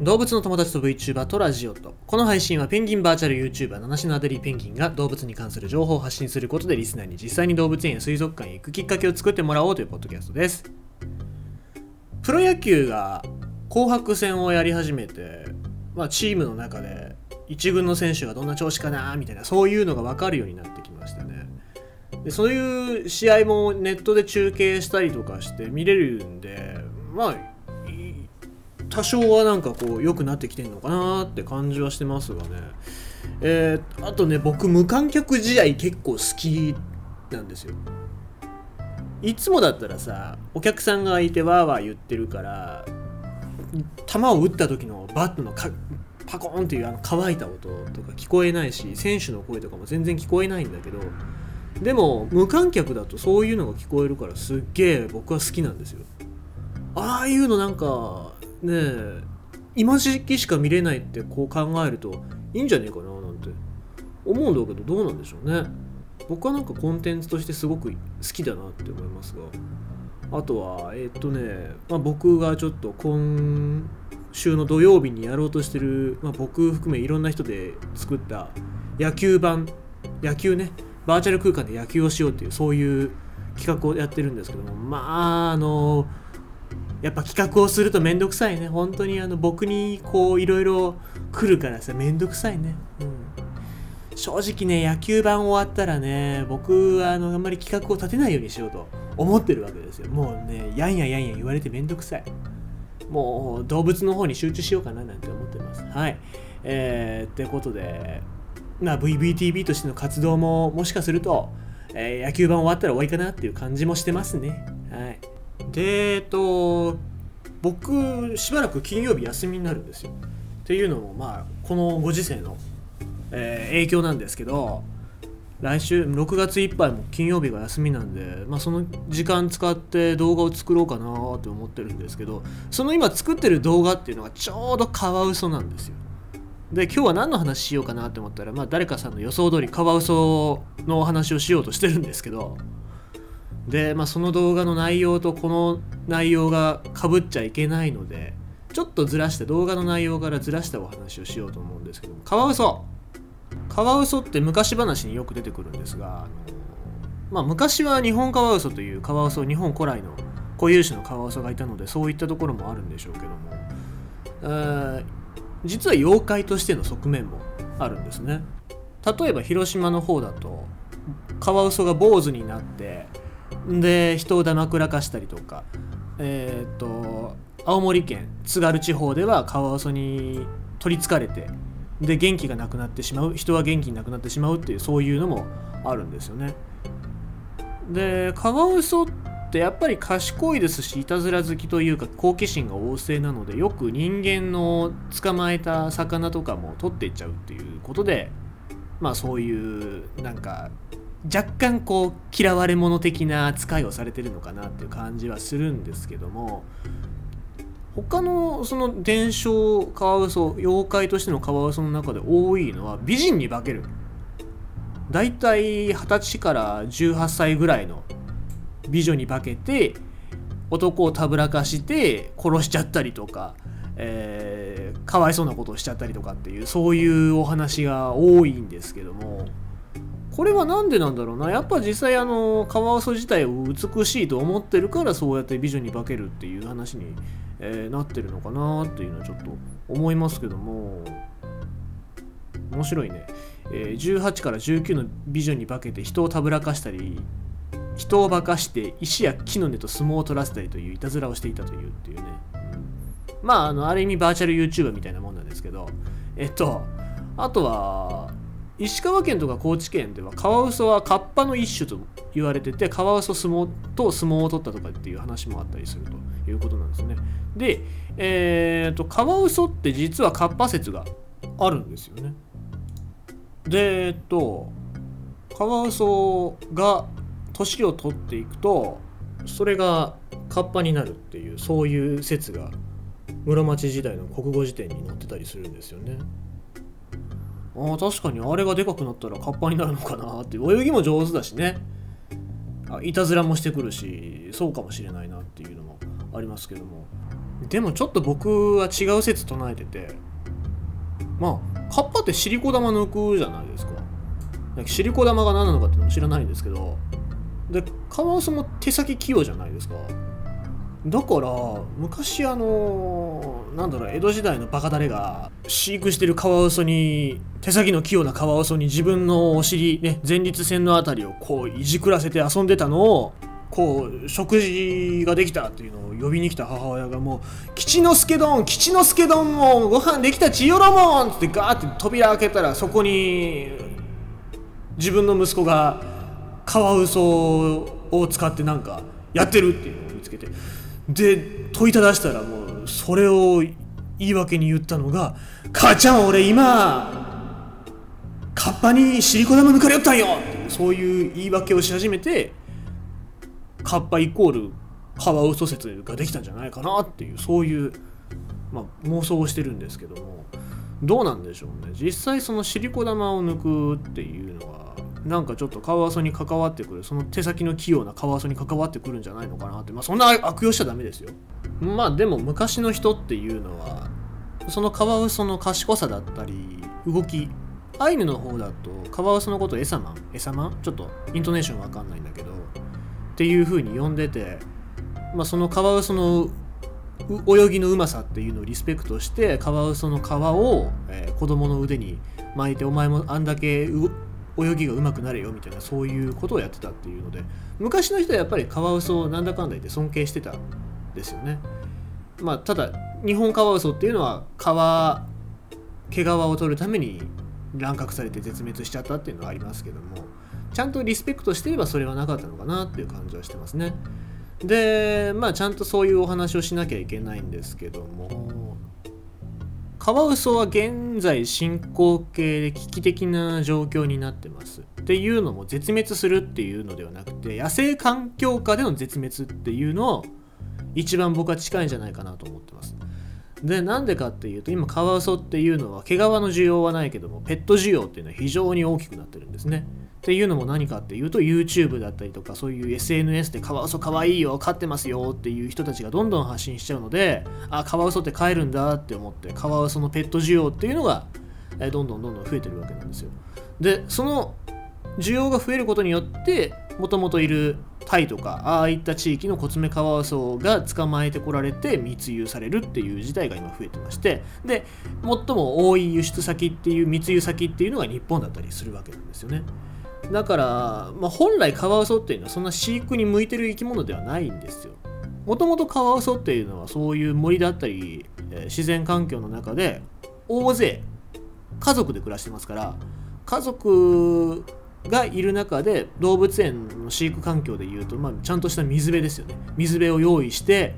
動物の友達と VTuber とラジオと。この配信はペンギンバーチャル YouTuber 七種のアデリーペンギンが動物に関する情報を発信することでリスナーに実際に動物園や水族館へ行くきっかけを作ってもらおうというポッドキャストです。プロ野球が紅白戦をやり始めて、まあ、チームの中で一軍の選手がどんな調子かなみたいなそういうのが分かるようになってきましたね。でそういう試合もネットで中継したりとかして見れるんでまあ多少はなんかこう良くなってきてんのかなって感じはしてますがね。えー、あとね僕無観客試合結構好きなんですよ。いつもだったらさお客さんがいてわーわー言ってるから球を打った時のバットのパコーンっていうあの乾いた音とか聞こえないし選手の声とかも全然聞こえないんだけどでも無観客だとそういうのが聞こえるからすっげえ僕は好きなんですよ。ああいうのなんかえ今時期しか見れないってこう考えるといいんじゃねえかななんて。思うんだけどどうなんでしょうね。僕はなんかコンテンツとしてすごく好きだなって思いますが。あとはえっ、とね、まあ、僕がちょっと今週の土曜日にやろうとしてる、まあ、僕含めいろんな人で作った野球版野球ねバーチャル空間で野球をしようっていうそういう企画をやってるんですけども。まああのやっぱ企画をするとめんどくさいね。本当にあの僕にこういろいろ来るからさ。めんどくさいね、うん、正直ね野球盤終わったらね僕はあのあんまり企画を立てないようにしようと思ってるわけですよ。もうねやんややんや言われてめんどくさい。もう動物の方に集中しようかななんて思ってます。はい。えー、ってことでまあ VVTV としての活動ももしかすると、えー、野球盤終わったら終わりかなっていう感じもしてますね。はい。でえっと僕しばらく金曜日休みになるんですよ。っていうのもまあこのご時世の、えー、影響なんですけど来週6月いっぱいも金曜日が休みなんで、まあ、その時間使って動画を作ろうかなと思ってるんですけどその今作ってる動画っていうのがちょうどカワウソなんですよ。で今日は何の話しようかなって思ったら、まあ、誰かさんの予想通りカワウソのお話をしようとしてるんですけどで、まあ、その動画の内容とこの内容がかぶっちゃいけないのでちょっとずらして動画の内容からずらしたお話をしようと思うんですけどカワウソ。カワウソって昔話によく出てくるんですがあの、まあ、昔は日本カワウソというカワウソ日本古来の固有種のカワウソがいたのでそういったところもあるんでしょうけども、えー、実は妖怪としての側面もあるんですね。例えば広島の方だとカワウソが坊主になってで人をだまくらかしたりとかえっ、と青森県津軽地方ではカワウソに取りつかれてで元気がなくなってしまう人は元気になくなってしまうっていうそういうのもあるんですよね。でカワウソってやっぱり賢いですしいたずら好きというか好奇心が旺盛なのでよく人間の捕まえた魚とかも取っていっちゃうっていうことでまあそういうなんか若干こう嫌われ者的な扱いをされてるのかなっていう感じはするんですけども他のその伝承カワウソ妖怪としてのカワウソの中で多いのは美人に化ける。だいたい20歳から18歳ぐらいの美女に化けて男をたぶらかして殺しちゃったりとか、えー、かわいそうなことをしちゃったりとかっていうそういうお話が多いんですけども。これは何でなんだろうな。やっぱ実際あのカワウソ自体を美しいと思ってるからそうやって美女に化けるっていう話に、えー、なってるのかなっていうのはちょっと思いますけども。面白いね、えー、18から19の美女に化けて人をたぶらかしたり人を化かして石や木の根と相撲を取らせたりといういたずらをしていたというっていうね、うん、まああのある意味バーチャル YouTuber みたいなもんなんですけど。えっとあとは石川県とか高知県ではカワウソはカッパの一種と言われててカワウソ相撲と相撲を取ったとかっていう話もあったりするということなんですねで、えーと、カワウソって実はカッパ説があるんですよねでえっとカワウソが年を取っていくとそれがカッパになるっていうそういう説が室町時代の国語辞典に載ってたりするんですよね。あ確かにあれがでかくなったらカッパになるのかなって泳ぎも上手だしね。あいたずらもしてくるしそうかもしれないなっていうのもありますけども。でもちょっと僕は違う説唱えててまあカッパってシリコ玉抜くじゃないですかシリコ玉が何なのかっていうのも知らないんですけどでカワウソも手先器用じゃないですか。だから昔あのなんだろう江戸時代のバカダレが飼育してるカワウソに手先の器用なカワウソに自分のお尻ね前立腺の辺りをこういじくらせて遊んでたのをこう食事ができたっていうのを呼びに来た母親がもう「吉之助丼吉之助丼もご飯できた千代ロモン!」ってガーって扉開けたらそこに自分の息子がカワウソを使ってなんかやってるっていうのを見つけてで問いただしたらもうそれを言い訳に言ったのが「母ちゃん俺今カッパにシリコ玉抜かれよったんよ!」ってそういう言い訳をし始めてカッパイコールカワウソ説ができたんじゃないかなっていうそういう、まあ、妄想をしてるんですけどもどうなんでしょうね実際そのシリコ玉を抜くっていうのはなんかちょっとカワウソに関わってくるその手先の器用なカワウソに関わってくるんじゃないのかなって。まあそんな悪用しちゃダメですよ。まあでも昔の人っていうのはそのカワウソの賢さだったり動きアイヌの方だとカワウソのことエサマンエサマン？ちょっとイントネーションわかんないんだけどっていう風に呼んでて、まあ、そのカワウソの泳ぎのうまさっていうのをリスペクトしてカワウソの皮を、えー、子供の腕に巻いてお前もあんだけ泳ぎが上手くなれよみたいなそういうことをやってたっていうので昔の人はやっぱりカワウソをなんだかんだ言って尊敬してたんですよね。まあ、ただ日本カワウソっていうのは皮毛皮を取るために乱獲されて絶滅しちゃったっていうのはありますけどもちゃんとリスペクトしていればそれはなかったのかなっていう感じはしてますね。でまあちゃんとそういうお話をしなきゃいけないんですけどもカワウソは現在進行形で危機的な状況になってます。っていうのも絶滅するっていうのではなくて野生環境下での絶滅っていうのを一番僕は近いんじゃないかなと思ってます。でなんでかっていうと今カワウソっていうのは毛皮の需要はないけどもペット需要っていうのは非常に大きくなってるんですね。っていうのも何かっていうと YouTube だったりとかそういう SNS でカワウソかわいいよ飼ってますよっていう人たちがどんどん発信しちゃうのであカワウソって飼えるんだって思ってカワウソのペット需要っていうのがどんどんどんどん増えてるわけなんですよ。でその需要が増えることによってもともといるタイとかああいった地域のコツメカワウソが捕まえてこられて密輸されるっていう事態が今増えてましてで最も多い輸出先っていう密輸先っていうのが日本だったりするわけなんですよねだから、まあ、本来カワウソっていうのはそんな飼育に向いてる生き物ではないんですよ。もともとカワウソっていうのはそういう森だったり、え、自然環境の中で大勢家族で暮らしてますから家族がいる中で動物園の飼育環境でいうと、まあ、ちゃんとした水辺ですよね水辺を用意して、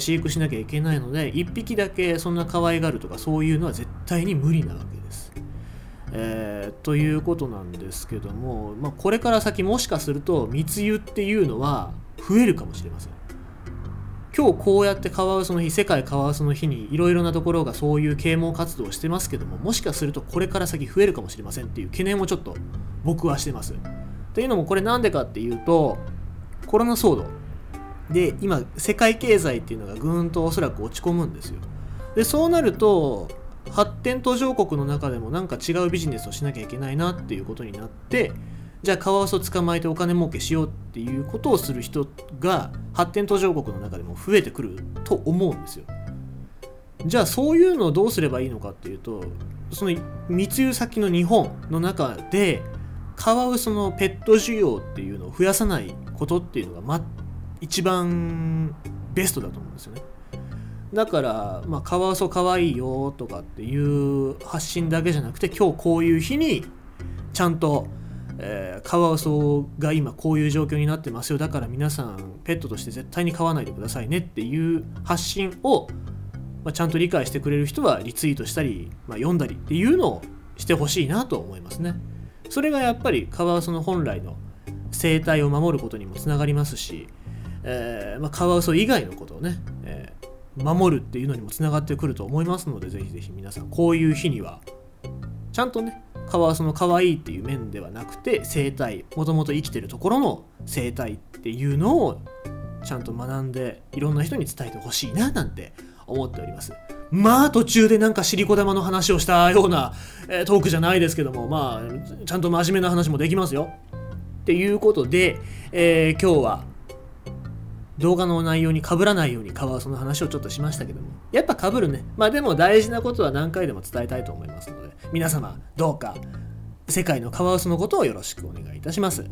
飼育しなきゃいけないので1匹だけそんな可愛がるとかそういうのは絶対に無理なわけです。えー、ということなんですけども、まあ、これから先もしかすると密輸っていうのは増えるかもしれません今日こうやってカワウソの日世界カワウソの日にいろいろなところがそういう啓蒙活動をしてますけどももしかするとこれから先増えるかもしれませんっていう懸念もちょっと僕はしてます。っていうのもこれなんでかっていうとコロナ騒動で今世界経済っていうのがぐーんとおそらく落ち込むんですよ。でそうなると発展途上国の中でもなんか違うビジネスをしなきゃいけないなっていうことになってじゃあカワウソ捕まえてお金儲けしようっていうことをする人が発展途上国の中でも増えてくると思うんですよ。じゃあそういうのをどうすればいいのかっていうとその密輸先の日本の中でカワウソのペット需要っていうのを増やさないことっていうのが、ま、一番ベストだと思うんですよね。だから、まあ、カワウソかわいいよとかっていう発信だけじゃなくて今日こういう日にちゃんと、えー、カワウソが今こういう状況になってますよだから皆さんペットとして絶対に飼わないでくださいねっていう発信を、まあ、ちゃんと理解してくれる人はリツイートしたり、まあ、読んだりっていうのをしてほしいなと思いますね。それがやっぱりカワウソの本来の生態を守ることにもつながりますし、えーまあ、カワウソ以外のことをね、えー守るっていうのにもつながってくると思いますのでぜひぜひ皆さんこういう日にはちゃんとねカワウソの可愛いっていう面ではなくて生態もともと生きてるところの生態っていうのをちゃんと学んでいろんな人に伝えてほしいななんて思っております。まあ途中でなんかシリコ玉の話をしたような、えー、トークじゃないですけどもまあちゃんと真面目な話もできますよ。っていうことで、えー、今日は動画の内容に被らないようにカワウソの話をちょっとしましたけどもやっぱ被るねまあでも大事なことは何回でも伝えたいと思いますので皆様どうか世界のカワウソのことをよろしくお願いいたします。